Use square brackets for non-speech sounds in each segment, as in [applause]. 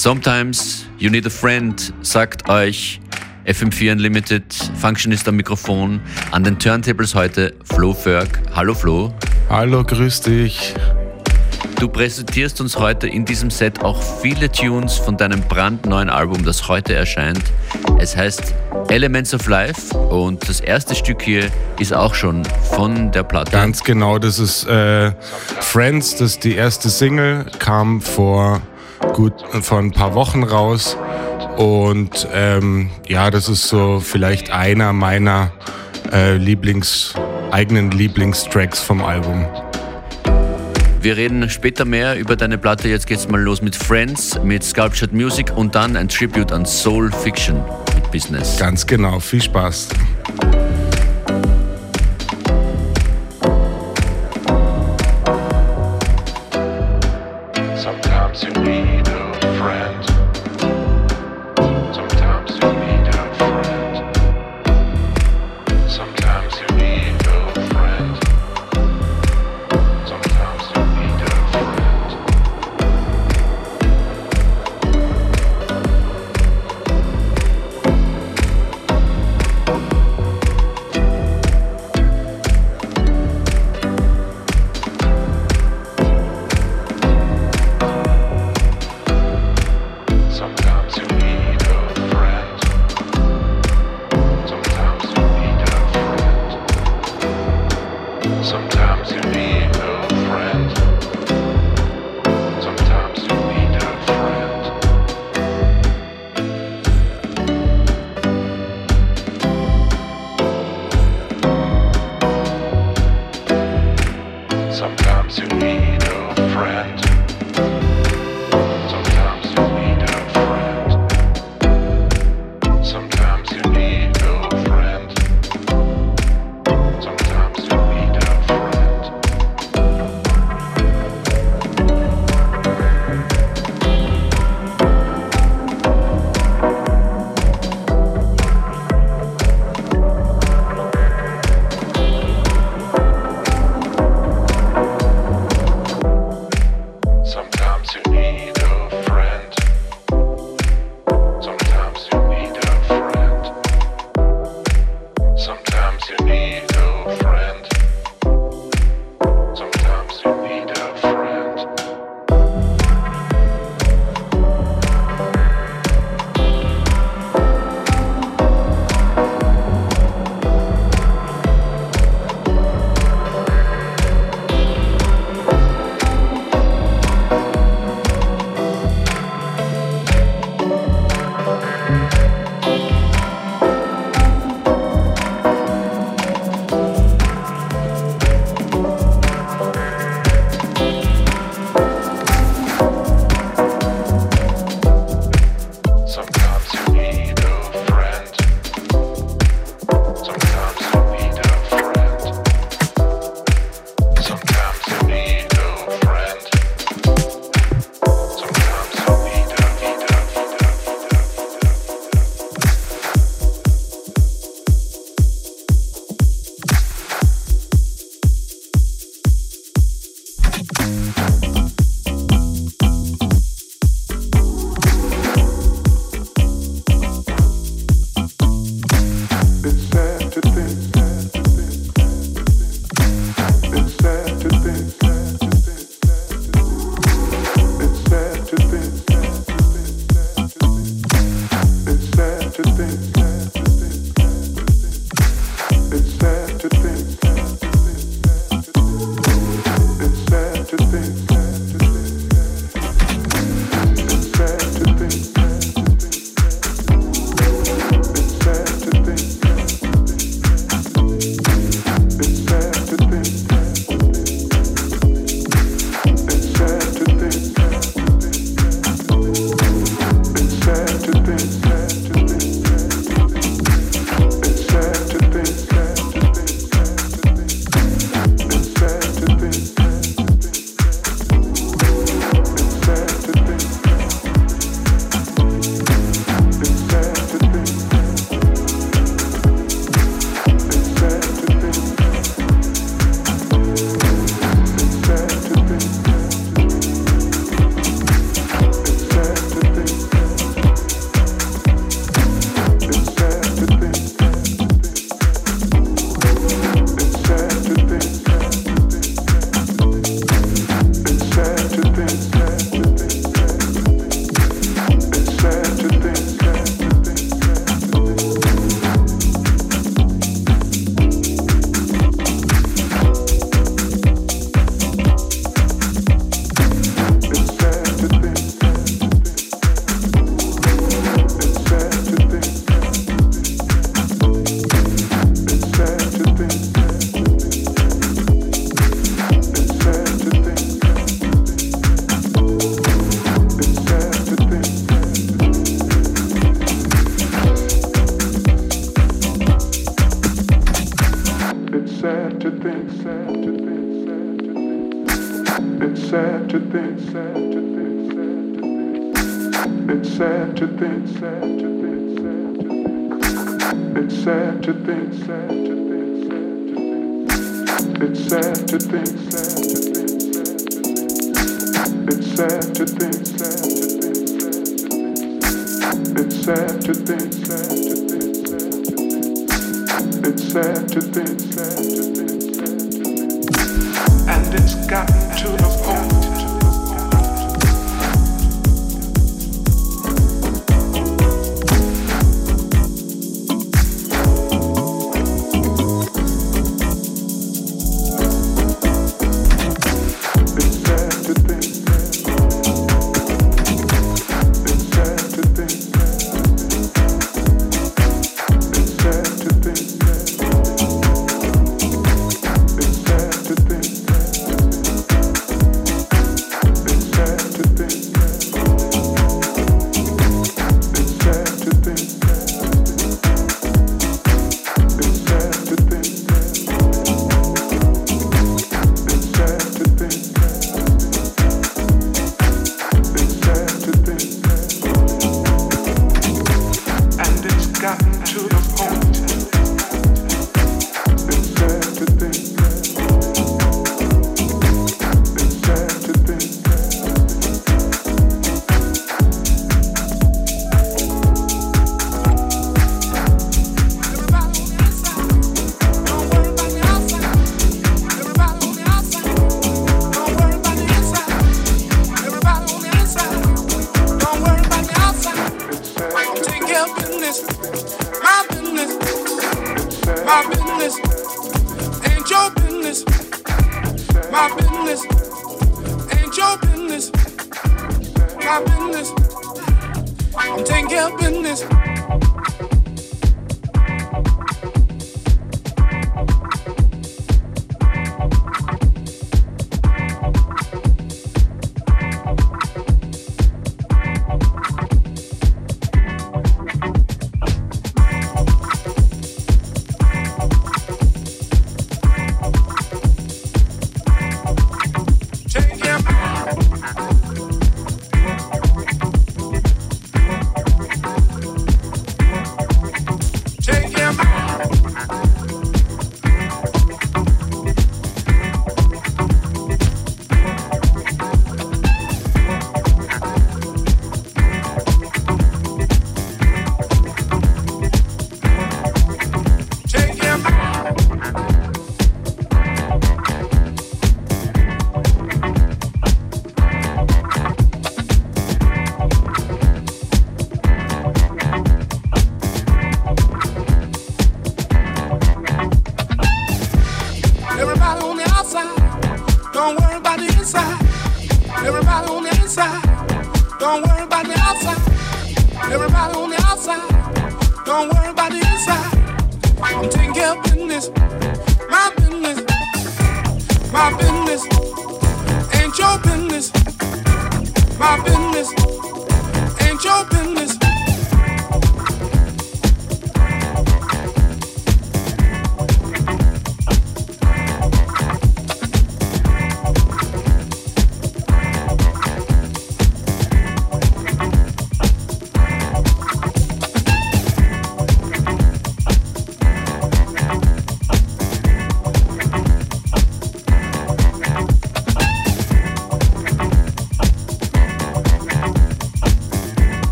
Sometimes you need a friend, sagt euch FM4 Unlimited, Functionist am Mikrofon, an den Turntables heute Flo Ferg. Hallo Flo. Hallo, grüß dich. Du präsentierst uns heute in diesem Set auch viele Tunes von deinem brandneuen Album, das heute erscheint. Es heißt Elements of Life und das erste Stück hier ist auch schon von der Platte. Ganz genau, das ist äh, Friends, das ist die erste Single, kam vor gut vor ein paar Wochen raus und ähm, ja, das ist so vielleicht einer meiner äh, Lieblings eigenen Lieblingstracks vom Album. Wir reden später mehr über deine Platte. Jetzt geht's mal los mit Friends, mit Sculptured Music und dann ein Tribute an Soul Fiction mit Business. Ganz genau, viel Spaß. sometimes.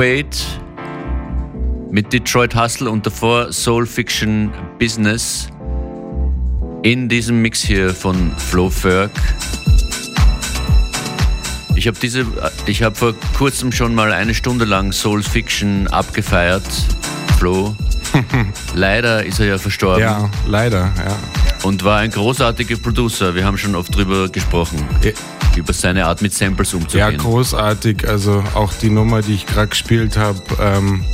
Wade mit Detroit Hustle und davor Soul Fiction Business in diesem Mix hier von Flo Ferg. Ich habe diese, ich habe vor kurzem schon mal eine Stunde lang Soul Fiction abgefeiert. Flo. [laughs] leider ist er ja verstorben. Ja, leider, ja. Und war ein großartiger Producer. Wir haben schon oft drüber gesprochen. Ja über seine Art mit Samples umzugehen. Ja, großartig. Also auch die Nummer, die ich gerade gespielt habe, ähm,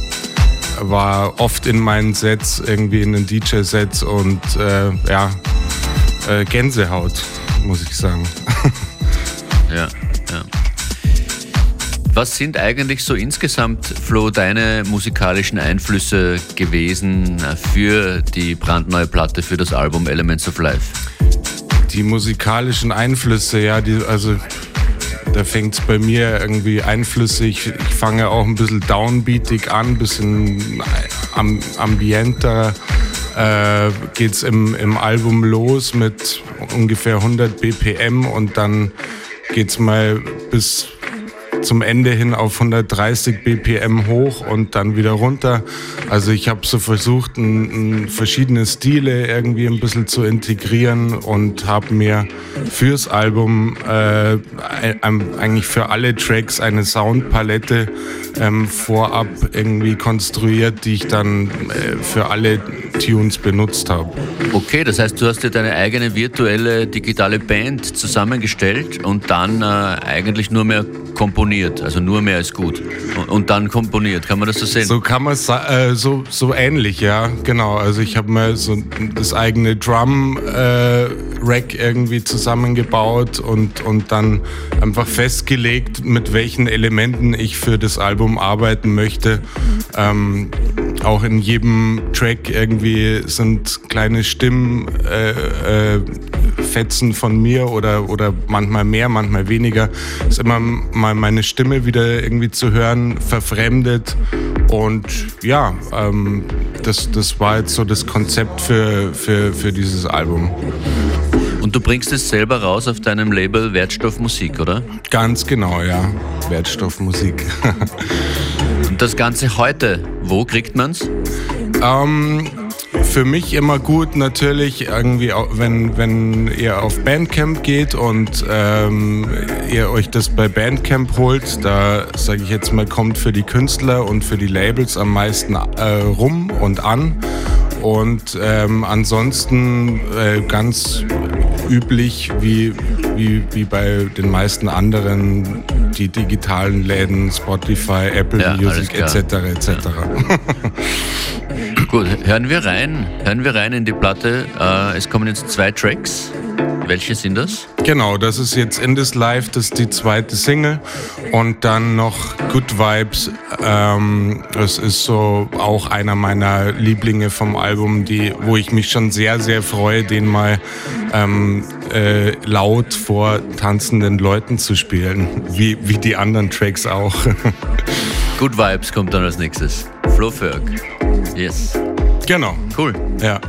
war oft in meinen Sets, irgendwie in den DJ-Sets und äh, ja, äh, Gänsehaut, muss ich sagen. [laughs] ja, ja. Was sind eigentlich so insgesamt, Flo, deine musikalischen Einflüsse gewesen für die brandneue Platte, für das Album Elements of Life? Die musikalischen Einflüsse, ja, die, also da fängt es bei mir irgendwie Einflüsse. Ich, ich fange auch ein bisschen downbeatig an, ein bisschen am, ambienter. Äh, geht es im, im Album los mit ungefähr 100 BPM und dann geht es mal bis zum Ende hin auf 130 BPM hoch und dann wieder runter. Also ich habe so versucht, ein, ein verschiedene Stile irgendwie ein bisschen zu integrieren und habe mir fürs Album äh, eigentlich für alle Tracks eine Soundpalette ähm, vorab irgendwie konstruiert, die ich dann äh, für alle Tunes benutzt habe. Okay, das heißt, du hast dir deine eigene virtuelle digitale Band zusammengestellt und dann äh, eigentlich nur mehr komponiert, also nur mehr ist gut. Und, und dann komponiert, kann man das so sehen? So kann man es, äh, so, so ähnlich, ja, genau. Also ich habe mir so das eigene Drum-Rack äh, irgendwie zusammengebaut und, und dann einfach festgelegt, mit welchen Elementen ich für das Album arbeiten möchte. Ähm, auch in jedem Track irgendwie sind kleine Stimmen, äh, äh, Fetzen von mir oder, oder manchmal mehr, manchmal weniger. Ist immer mal meine Stimme wieder irgendwie zu hören, verfremdet. Und ja, ähm, das, das war jetzt so das Konzept für, für, für dieses Album. Und du bringst es selber raus auf deinem Label Wertstoffmusik, oder? Ganz genau, ja. Wertstoffmusik. [laughs] Und das Ganze heute, wo kriegt man's? Ähm, für mich immer gut natürlich irgendwie, wenn, wenn ihr auf Bandcamp geht und ähm, ihr euch das bei Bandcamp holt, da sage ich jetzt mal, kommt für die Künstler und für die Labels am meisten äh, rum und an. Und ähm, ansonsten äh, ganz üblich wie, wie, wie bei den meisten anderen, die digitalen Läden, Spotify, Apple ja, Music etc. etc. [laughs] Gut, hören wir rein. Hören wir rein in die Platte. Äh, es kommen jetzt zwei Tracks. Welche sind das? Genau, das ist jetzt In This Life, das ist die zweite Single. Und dann noch Good Vibes. Ähm, das ist so auch einer meiner Lieblinge vom Album, die, wo ich mich schon sehr, sehr freue, den mal ähm, äh, laut vor tanzenden Leuten zu spielen. Wie, wie die anderen Tracks auch. [laughs] Good Vibes kommt dann als nächstes. Flo Ferg. Yes. Genau. Cool. Ja.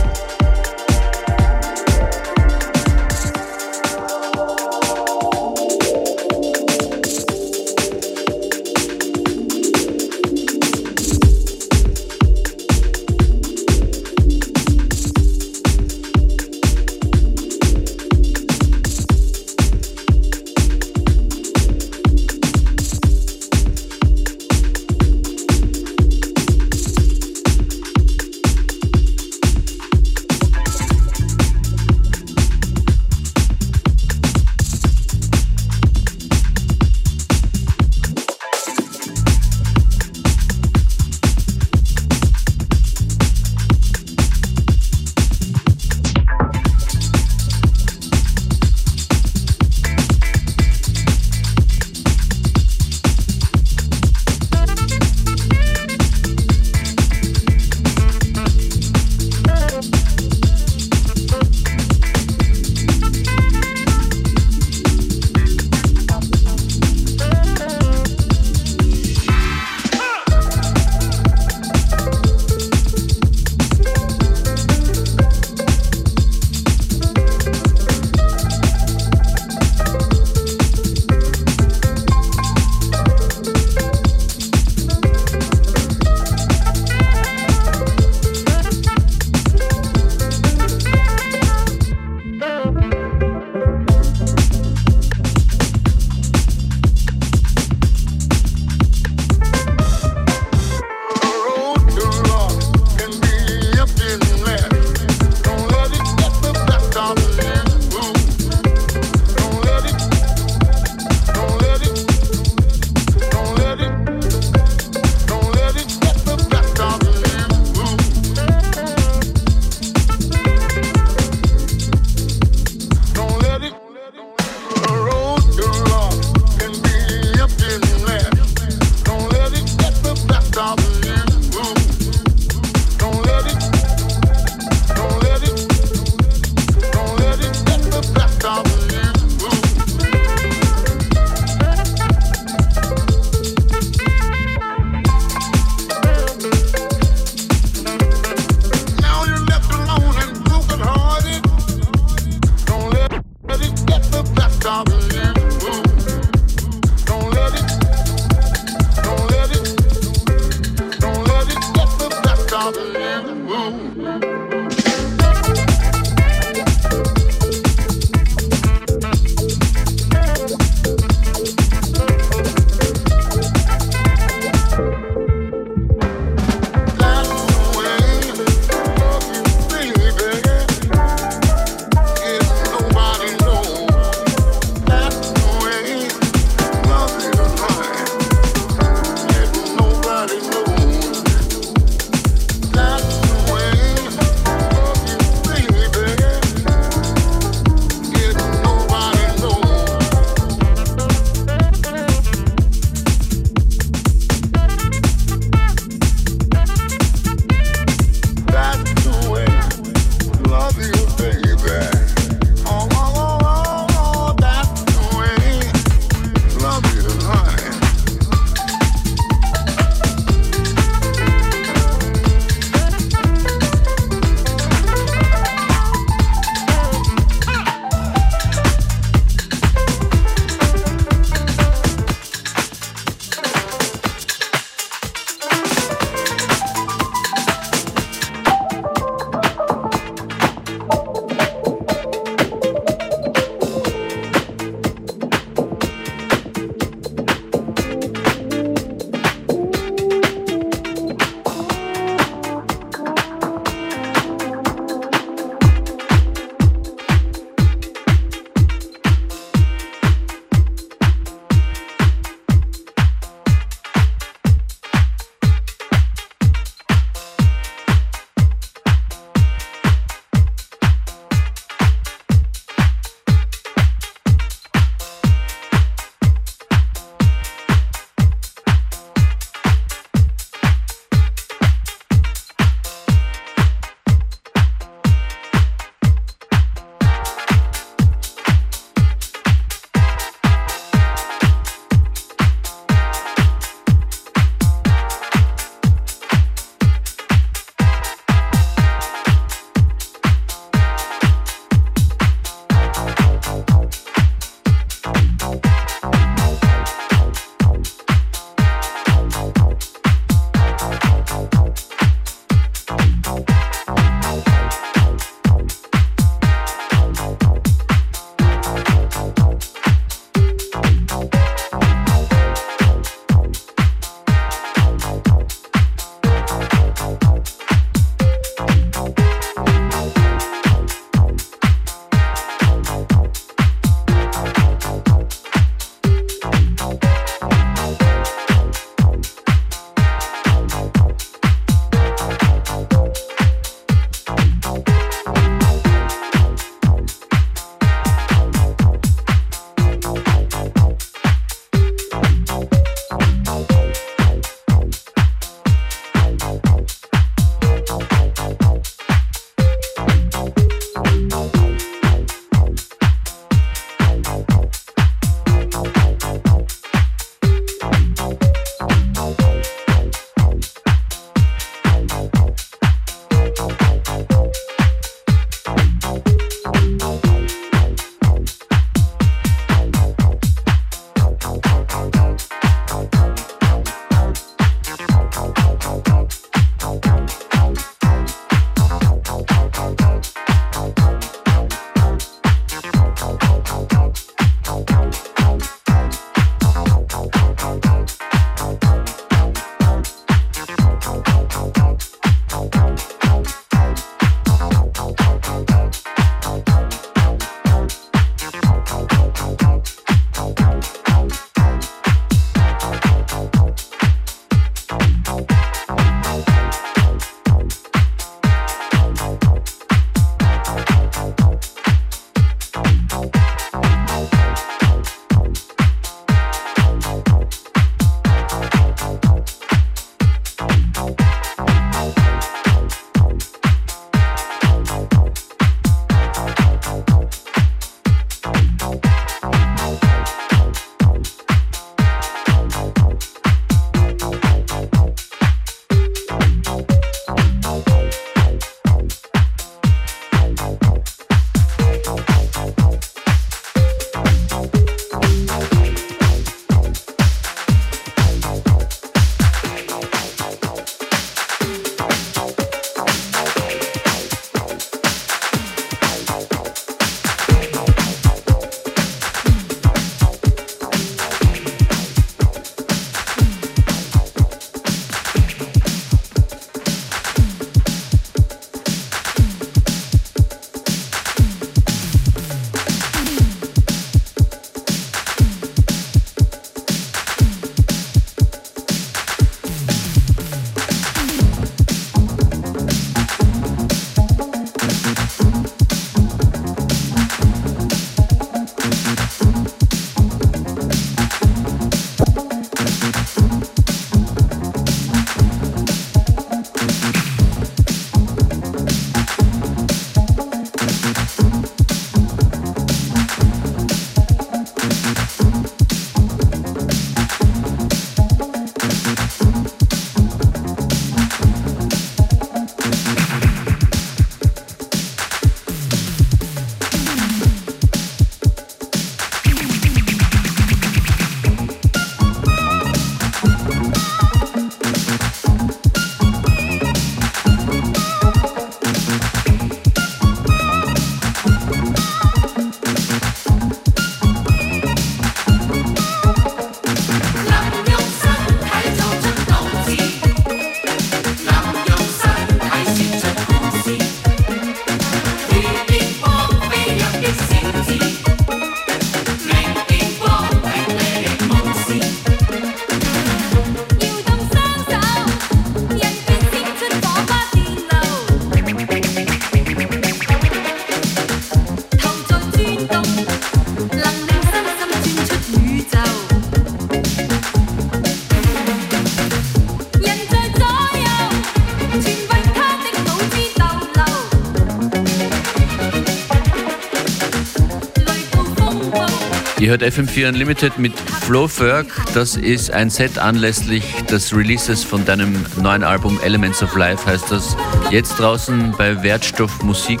Ihr hört FM4 Unlimited mit Flo Ferg. Das ist ein Set anlässlich des Releases von deinem neuen Album Elements of Life, heißt das. Jetzt draußen bei Wertstoff Musik.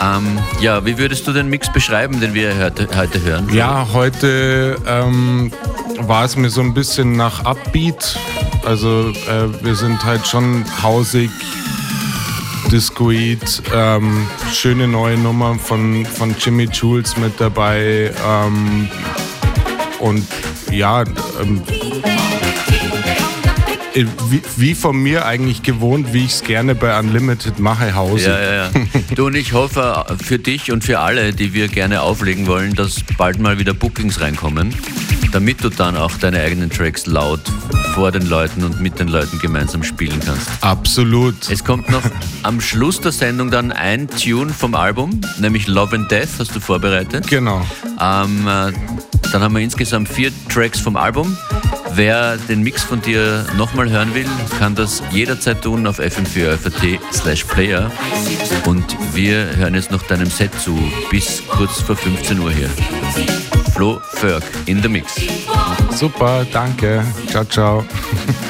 Ähm, ja, wie würdest du den Mix beschreiben, den wir heute, heute hören? Ja, heute ähm, war es mir so ein bisschen nach Upbeat. Also äh, wir sind halt schon hausig, Discoid, ähm, schöne neue Nummer von, von Jimmy Jules mit dabei. Ähm, und ja, ähm, äh, wie, wie, von mir eigentlich gewohnt, wie ich es gerne bei Unlimited mache, Hause. Ja, ja, ja. [laughs] Du und ich hoffe für dich und für alle, die wir gerne auflegen wollen, dass bald mal wieder Bookings reinkommen, damit du dann auch deine eigenen Tracks laut vor den Leuten und mit den Leuten gemeinsam spielen kannst. Absolut. Es kommt noch am Schluss der Sendung dann ein Tune vom Album, nämlich Love and Death, hast du vorbereitet. Genau. Ähm, äh, dann haben wir insgesamt vier Tracks vom Album. Wer den Mix von dir nochmal hören will, kann das jederzeit tun auf fm4 slash player. Und wir hören jetzt noch deinem Set zu, bis kurz vor 15 Uhr hier. Flo Ferg in the Mix. Super, danke. Ciao, ciao. [laughs]